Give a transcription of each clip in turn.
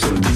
this,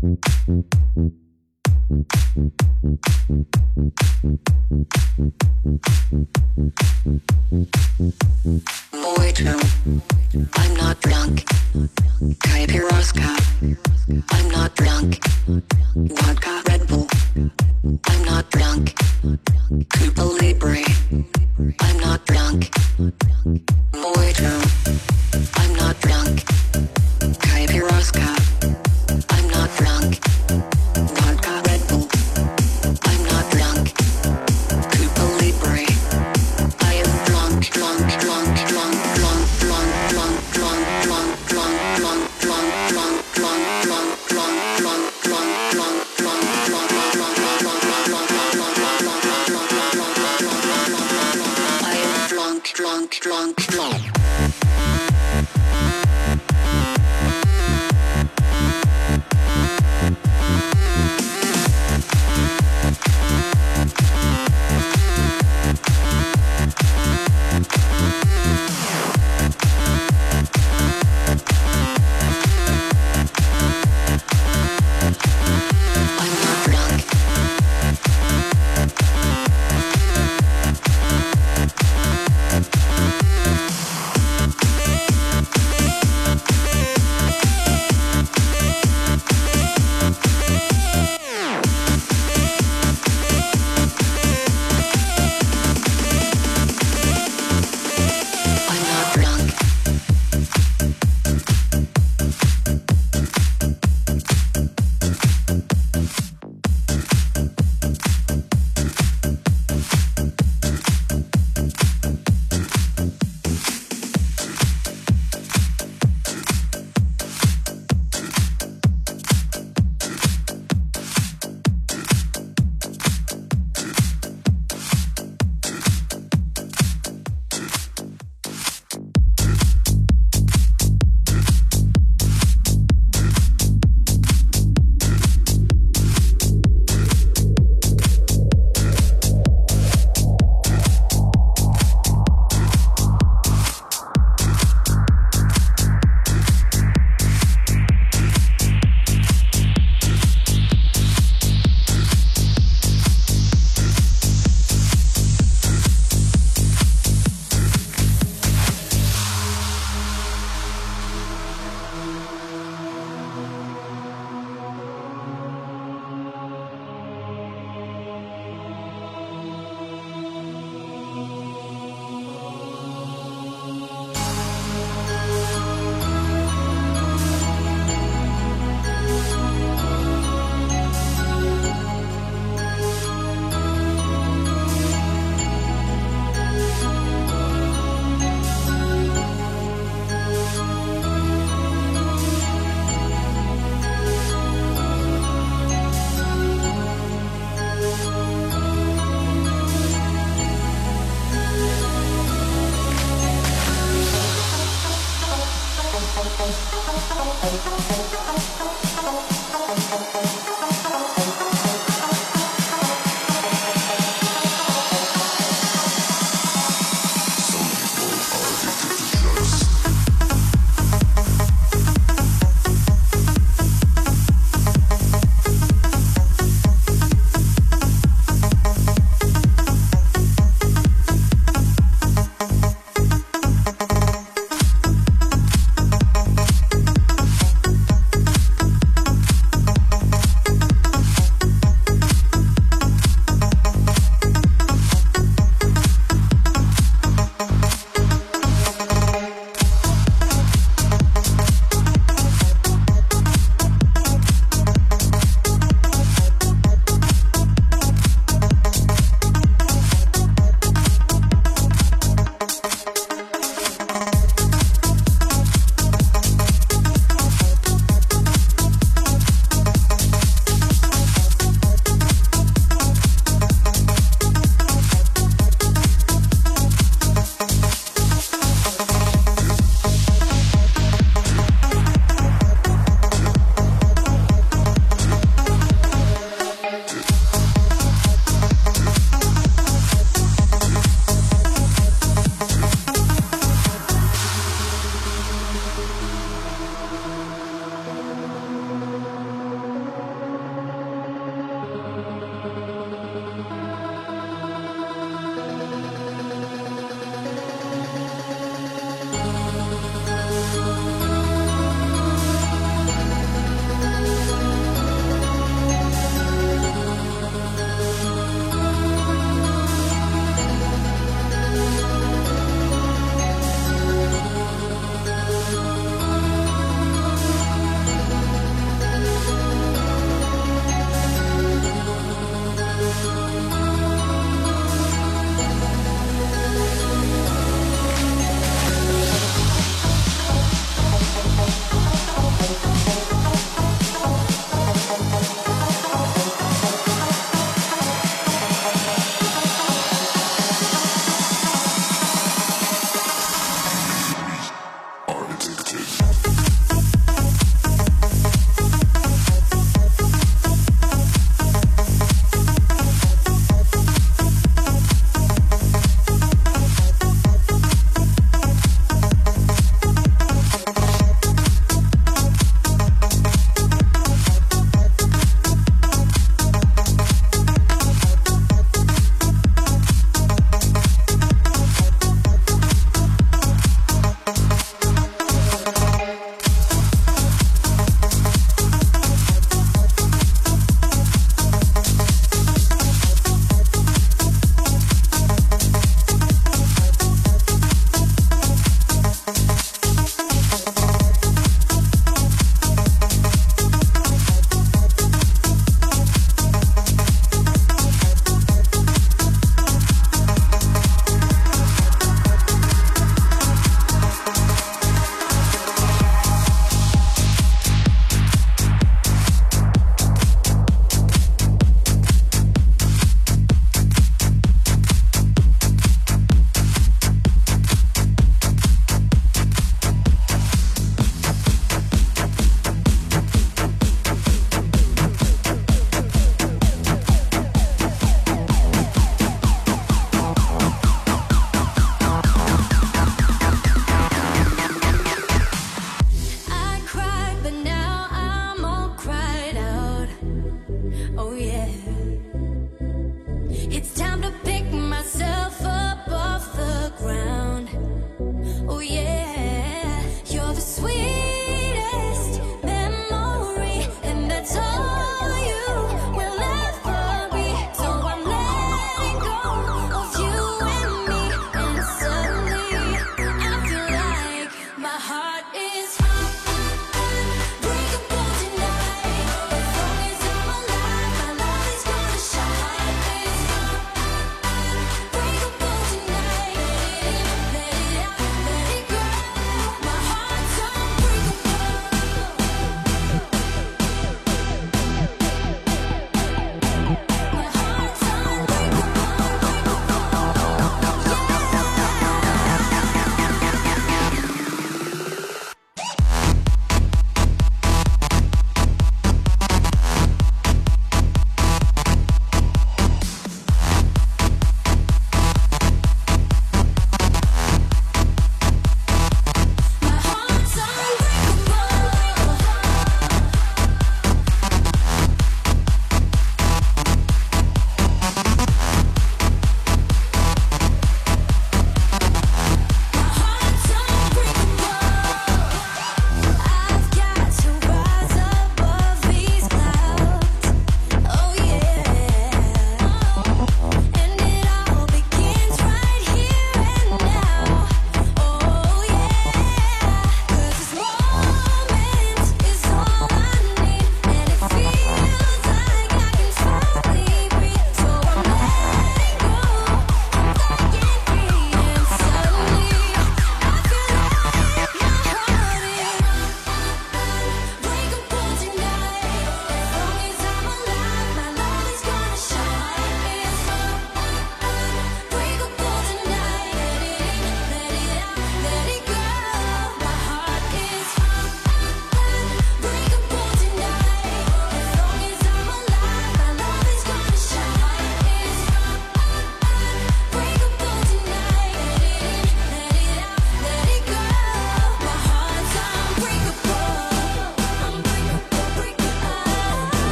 Thank you. I'm not drunk. Kaibir Oscar. I'm not drunk. Vodka drunk,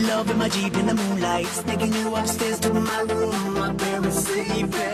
Love in my Jeep in the moonlight. taking you upstairs to my room. My parents sleeping.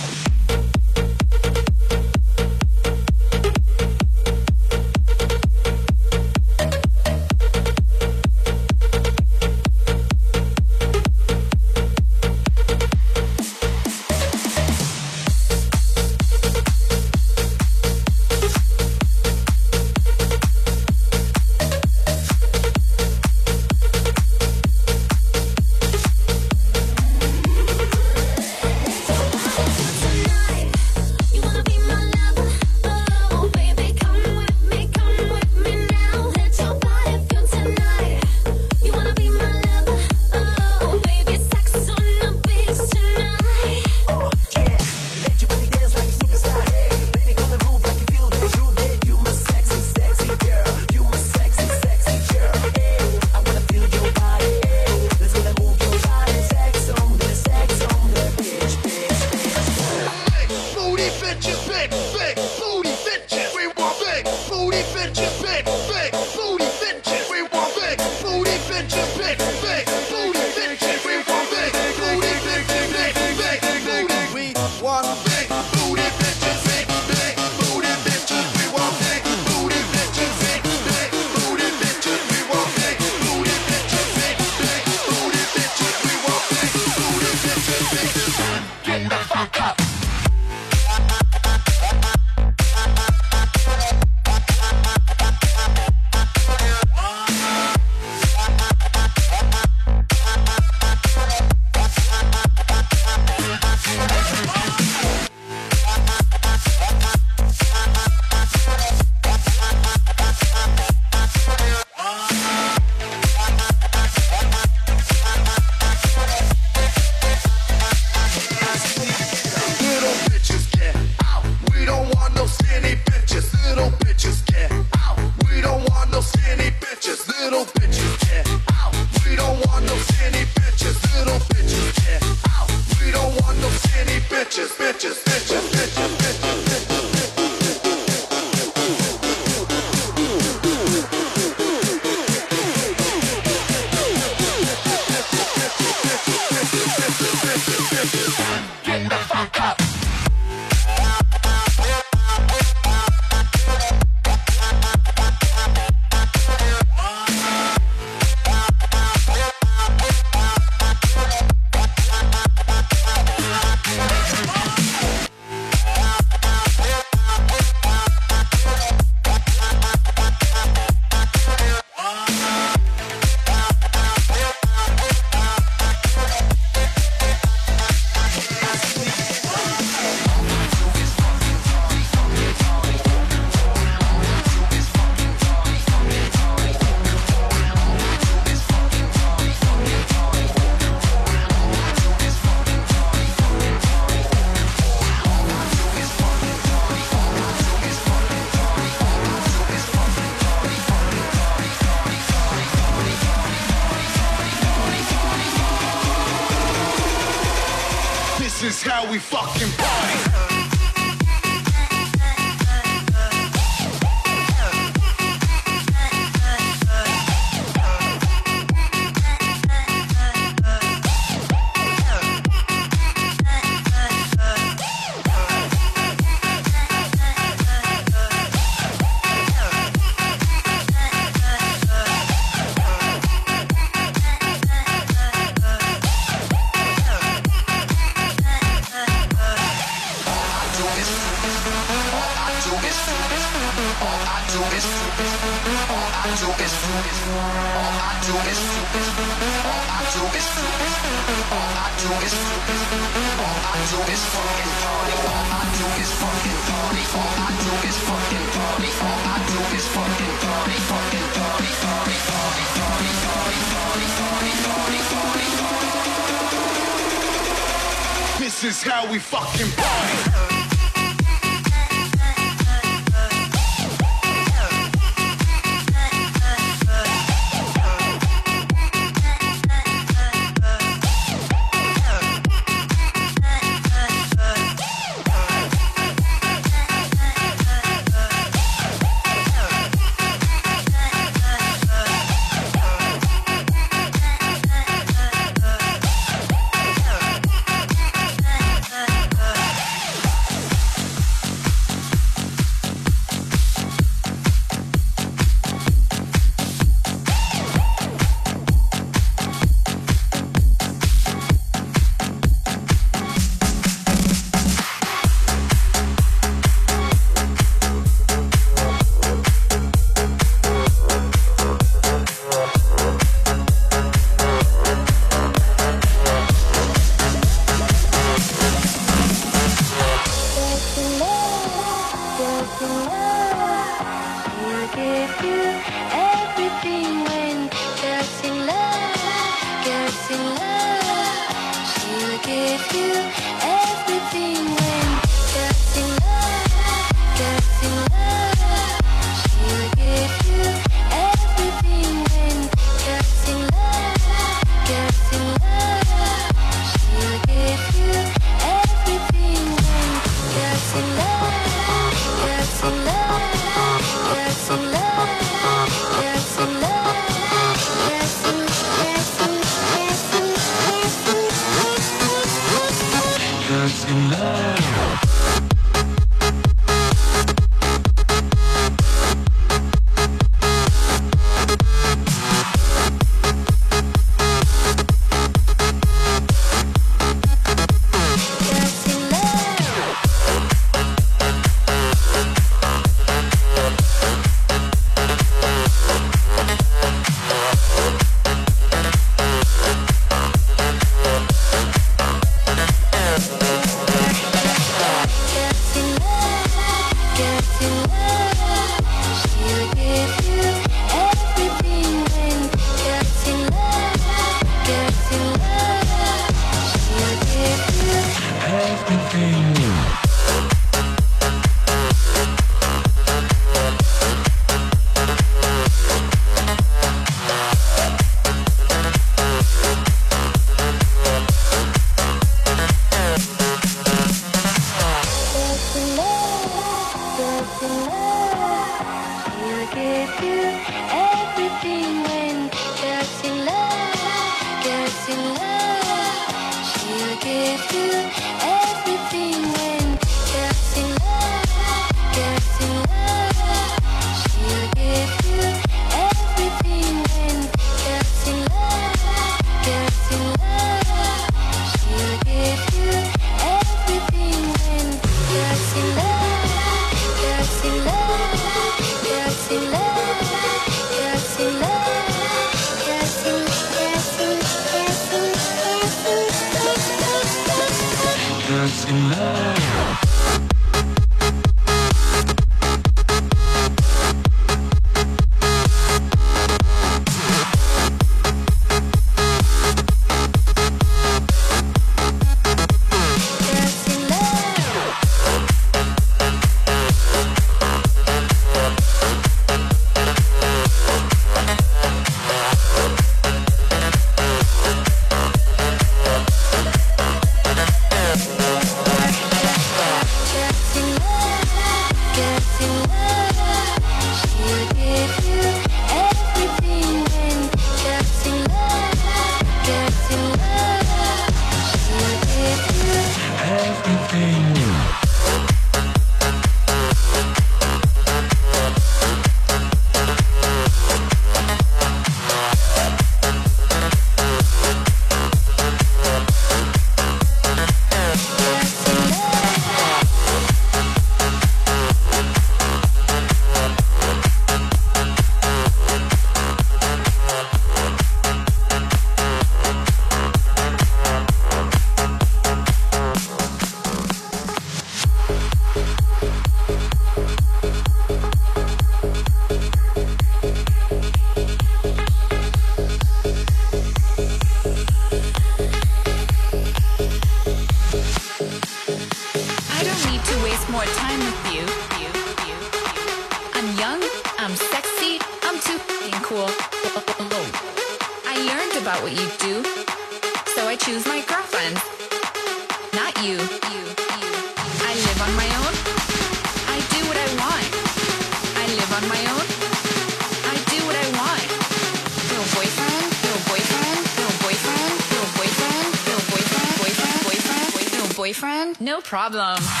Problem.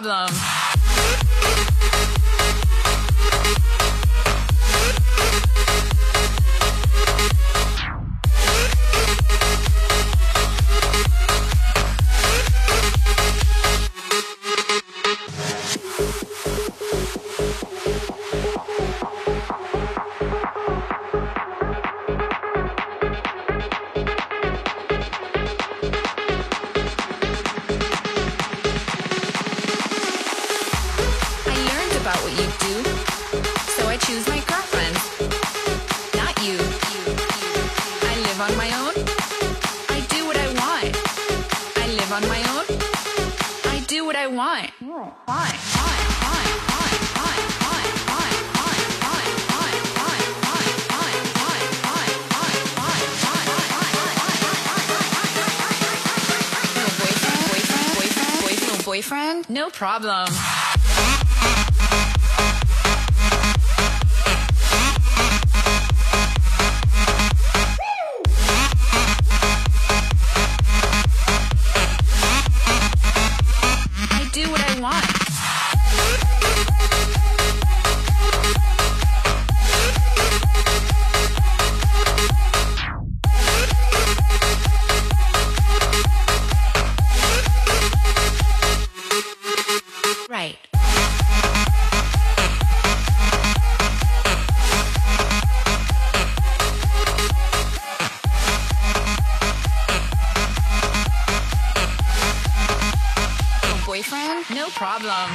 Problem. Problem. Boyfriend? No problem.